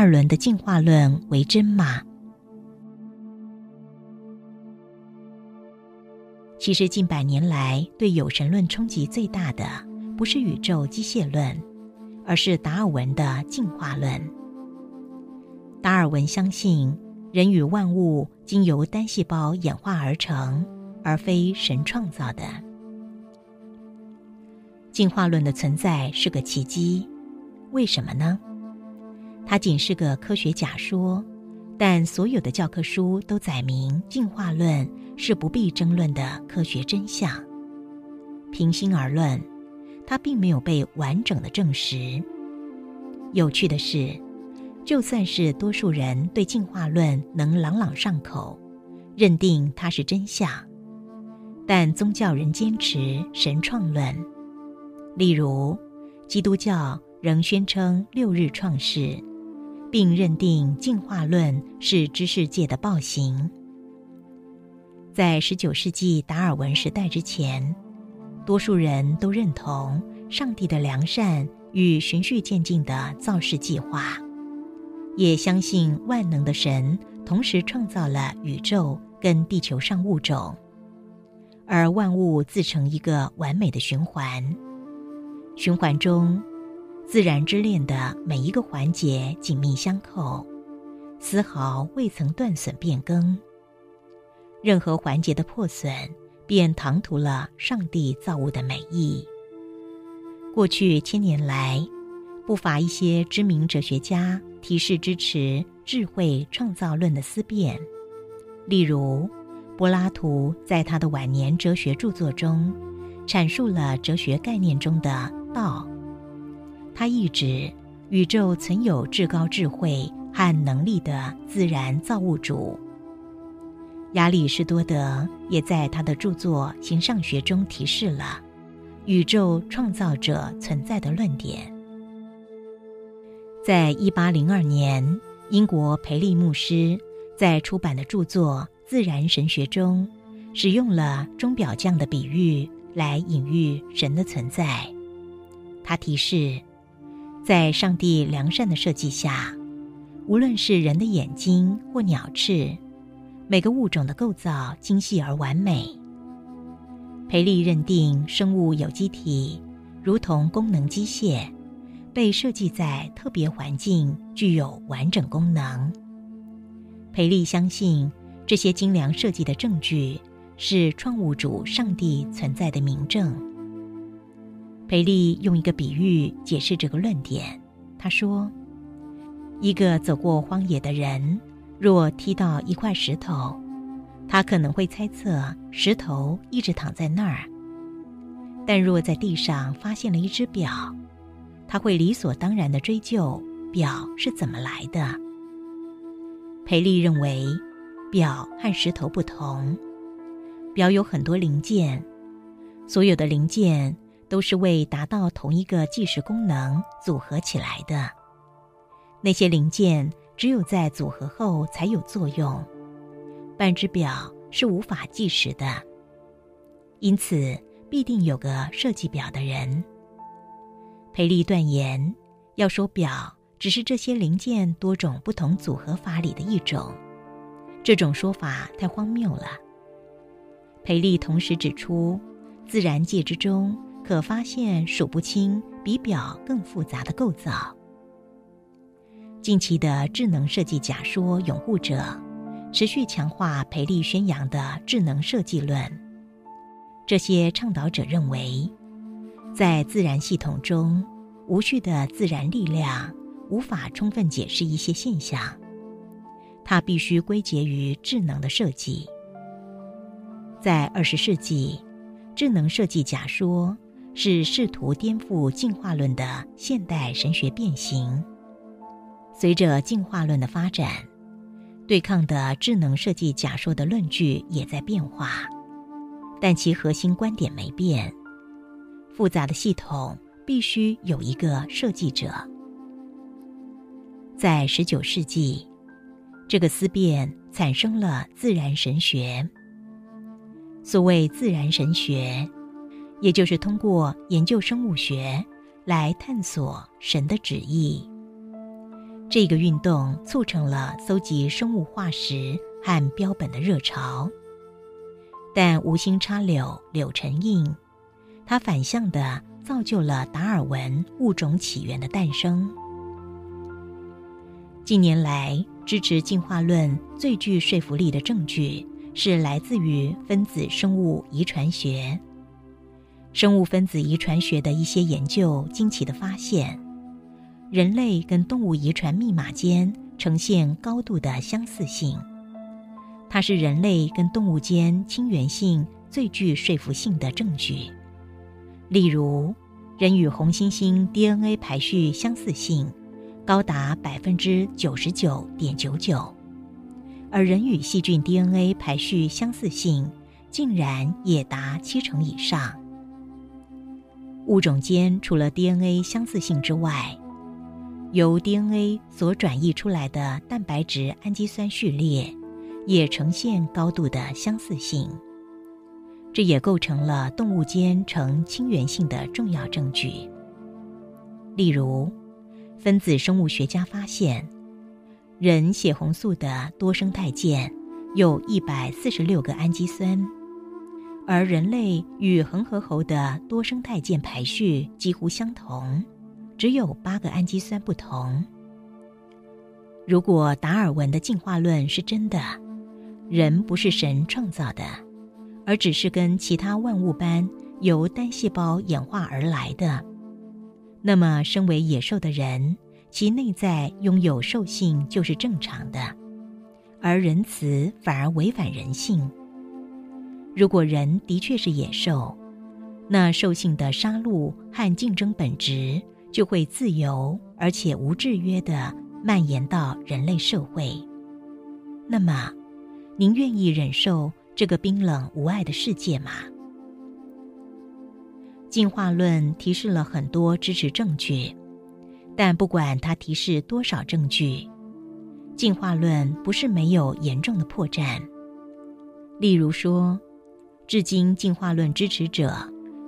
二轮的进化论为真吗？其实近百年来对有神论冲击最大的，不是宇宙机械论，而是达尔文的进化论。达尔文相信人与万物经由单细胞演化而成，而非神创造的。进化论的存在是个奇迹，为什么呢？它仅是个科学假说，但所有的教科书都载明进化论是不必争论的科学真相。平心而论，它并没有被完整的证实。有趣的是，就算是多数人对进化论能朗朗上口，认定它是真相，但宗教人坚持神创论。例如，基督教仍宣称六日创世，并认定进化论是知识界的暴行。在十九世纪达尔文时代之前，多数人都认同上帝的良善与循序渐进的造世计划，也相信万能的神同时创造了宇宙跟地球上物种，而万物自成一个完美的循环。循环中，自然之链的每一个环节紧密相扣，丝毫未曾断损变更。任何环节的破损，便唐突了上帝造物的美意。过去千年来，不乏一些知名哲学家提示支持智慧创造论的思辨，例如柏拉图在他的晚年哲学著作中，阐述了哲学概念中的。道，它意指宇宙存有至高智慧和能力的自然造物主。亚里士多德也在他的著作《形上学》中提示了宇宙创造者存在的论点。在一八零二年，英国培利牧师在出版的著作《自然神学》中，使用了钟表匠的比喻来隐喻神的存在。他提示，在上帝良善的设计下，无论是人的眼睛或鸟翅，每个物种的构造精细而完美。培利认定生物有机体如同功能机械，被设计在特别环境，具有完整功能。培利相信这些精良设计的证据是创物主上帝存在的明证。培利用一个比喻解释这个论点。他说：“一个走过荒野的人，若踢到一块石头，他可能会猜测石头一直躺在那儿；但若在地上发现了一只表，他会理所当然的追究表是怎么来的。”培利认为，表和石头不同，表有很多零件，所有的零件。都是为达到同一个计时功能组合起来的。那些零件只有在组合后才有作用。半只表是无法计时的，因此必定有个设计表的人。培利断言，要说表只是这些零件多种不同组合法里的一种，这种说法太荒谬了。培利同时指出，自然界之中。可发现数不清比表更复杂的构造。近期的智能设计假说拥护者持续强化培利宣扬的智能设计论。这些倡导者认为，在自然系统中，无序的自然力量无法充分解释一些现象，它必须归结于智能的设计。在二十世纪，智能设计假说。是试图颠覆进化论的现代神学变形。随着进化论的发展，对抗的智能设计假说的论据也在变化，但其核心观点没变：复杂的系统必须有一个设计者。在十九世纪，这个思辨产生了自然神学。所谓自然神学。也就是通过研究生物学来探索神的旨意。这个运动促成了搜集生物化石和标本的热潮。但无心插柳，柳成荫，它反向的造就了达尔文物种起源的诞生。近年来，支持进化论最具说服力的证据是来自于分子生物遗传学。生物分子遗传学的一些研究惊奇的发现，人类跟动物遗传密码间呈现高度的相似性。它是人类跟动物间亲缘性最具说服性的证据。例如，人与红猩猩 DNA 排序相似性高达百分之九十九点九九，而人与细菌 DNA 排序相似性竟然也达七成以上。物种间除了 DNA 相似性之外，由 DNA 所转译出来的蛋白质氨基酸序列。也呈现高度的相似性，这也构成了动物间呈亲缘性的重要证据。例如，分子生物学家发现，人血红素的多生态键有一百四十六个氨基酸，而人类与恒河猴的多生态键排序几乎相同，只有八个氨基酸不同。如果达尔文的进化论是真的，人不是神创造的，而只是跟其他万物般由单细胞演化而来的。那么，身为野兽的人，其内在拥有兽性就是正常的，而仁慈反而违反人性。如果人的确是野兽，那兽性的杀戮和竞争本质就会自由而且无制约的蔓延到人类社会。那么，您愿意忍受这个冰冷无爱的世界吗？进化论提示了很多支持证据，但不管它提示多少证据，进化论不是没有严重的破绽。例如说，至今进化论支持者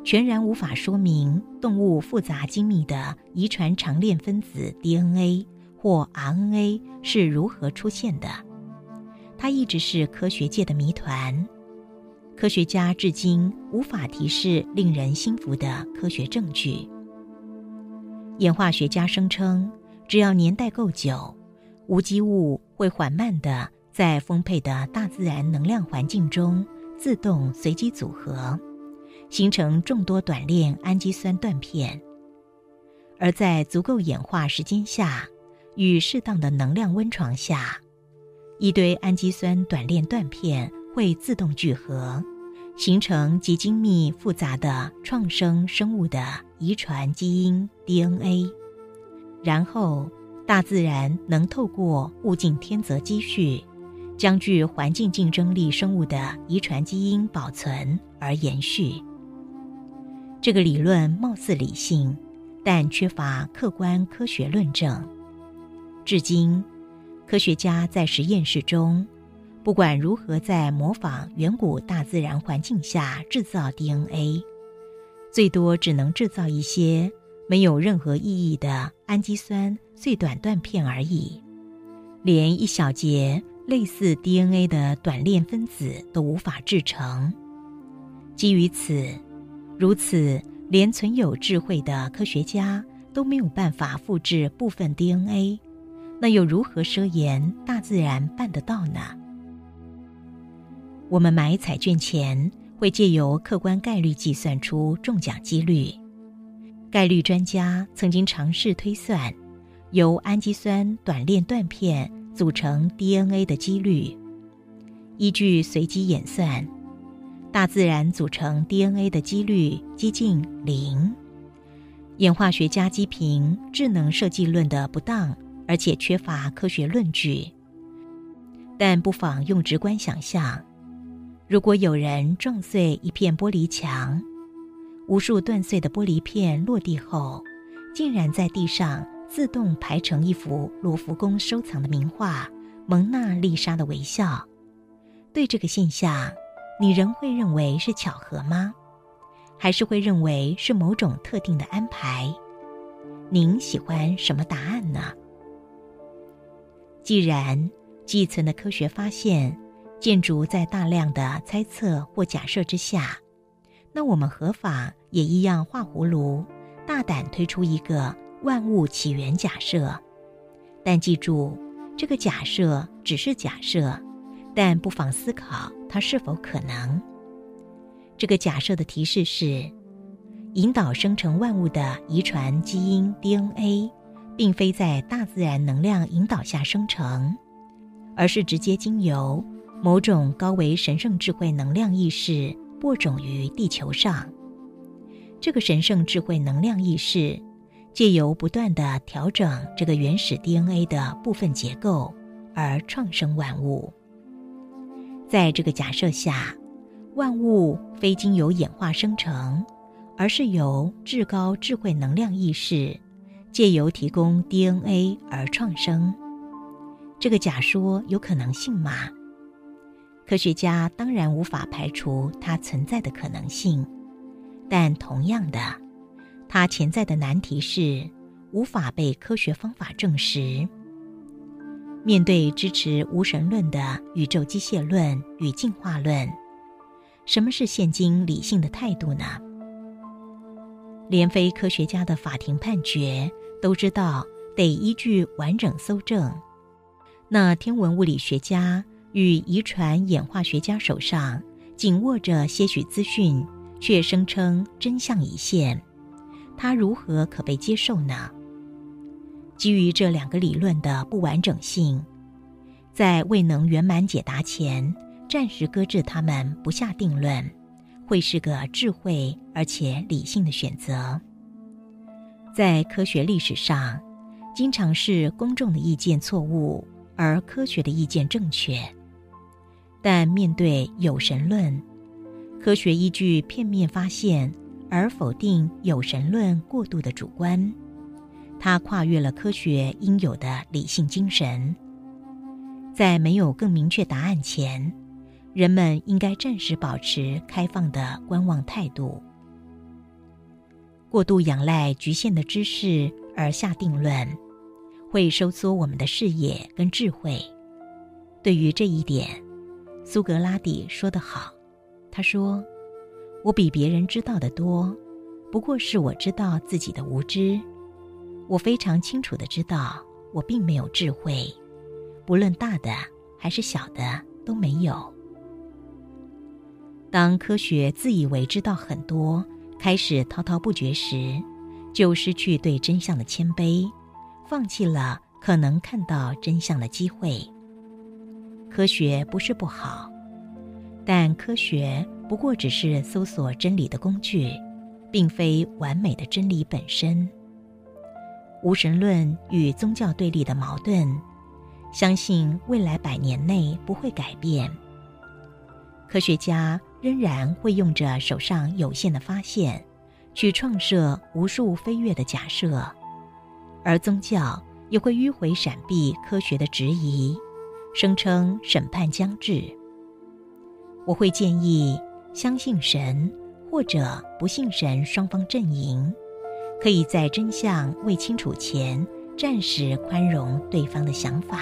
全然无法说明动物复杂精密的遗传长链分子 DNA 或 RNA 是如何出现的。它一直是科学界的谜团，科学家至今无法提示令人心服的科学证据。演化学家声称，只要年代够久，无机物会缓慢的在丰沛的大自然能量环境中自动随机组合，形成众多短链氨基酸断片，而在足够演化时间下，与适当的能量温床下。一堆氨基酸短链断片会自动聚合，形成极精密复杂的创生生物的遗传基因 DNA。然后，大自然能透过物竞天择积蓄，将具环境竞争力生物的遗传基因保存而延续。这个理论貌似理性，但缺乏客观科学论证。至今。科学家在实验室中，不管如何在模仿远古大自然环境下制造 DNA，最多只能制造一些没有任何意义的氨基酸最短断片而已，连一小节类似 DNA 的短链分子都无法制成。基于此，如此连存有智慧的科学家都没有办法复制部分 DNA。那又如何奢言大自然办得到呢？我们买彩券前会借由客观概率计算出中奖几率。概率专家曾经尝试推算由氨基酸短链断片组成 DNA 的几率。依据随机演算，大自然组成 DNA 的几率接近零。演化学家批评智能设计论的不当。而且缺乏科学论据，但不妨用直观想象：如果有人撞碎一片玻璃墙，无数断碎的玻璃片落地后，竟然在地上自动排成一幅卢浮宫收藏的名画《蒙娜丽莎的微笑》。对这个现象，你仍会认为是巧合吗？还是会认为是某种特定的安排？您喜欢什么答案呢？既然寄存的科学发现建筑在大量的猜测或假设之下，那我们何妨也一样画葫芦，大胆推出一个万物起源假设？但记住，这个假设只是假设，但不妨思考它是否可能。这个假设的提示是：引导生成万物的遗传基因 DNA，并非在大自然能量引导下生成，而是直接经由某种高维神圣智慧能量意识播种于地球上。这个神圣智慧能量意识。借由不断的调整这个原始 DNA 的部分结构而创生万物。在这个假设下，万物非经由演化生成，而是由至高智慧能量意识借由提供 DNA 而创生。这个假说有可能性吗？科学家当然无法排除它存在的可能性，但同样的。它潜在的难题是无法被科学方法证实。面对支持无神论的宇宙机械论与进化论，什么是现今理性的态度呢？连非科学家的法庭判决都知道得依据完整搜证，那天文物理学家与遗传演化学家手上紧握着些许资讯，却声称真相已现。它如何可被接受呢？基于这两个理论的不完整性，在未能圆满解答前，暂时搁置它们，不下定论，会是个智慧而且理性的选择。在科学历史上，经常是公众的意见错误，而科学的意见正确。但面对有神论，科学依据片面发现。而否定有神论过度的主观，它跨越了科学应有的理性精神。在没有更明确答案前，人们应该暂时保持开放的观望态度。过度仰赖局限的知识而下定论，会收缩我们的视野跟智慧。对于这一点，苏格拉底说得好，他说。我比别人知道的多，不过是我知道自己的无知。我非常清楚的知道，我并没有智慧，不论大的还是小的都没有。当科学自以为知道很多，开始滔滔不绝时，就失去对真相的谦卑，放弃了可能看到真相的机会。科学不是不好，但科学。不过只是搜索真理的工具，并非完美的真理本身。无神论与宗教对立的矛盾，相信未来百年内不会改变。科学家仍然会用着手上有限的发现，去创设无数飞跃的假设，而宗教也会迂回闪避科学的质疑，声称审判将至。我会建议。相信神或者不信神，双方阵营可以在真相未清楚前暂时宽容对方的想法。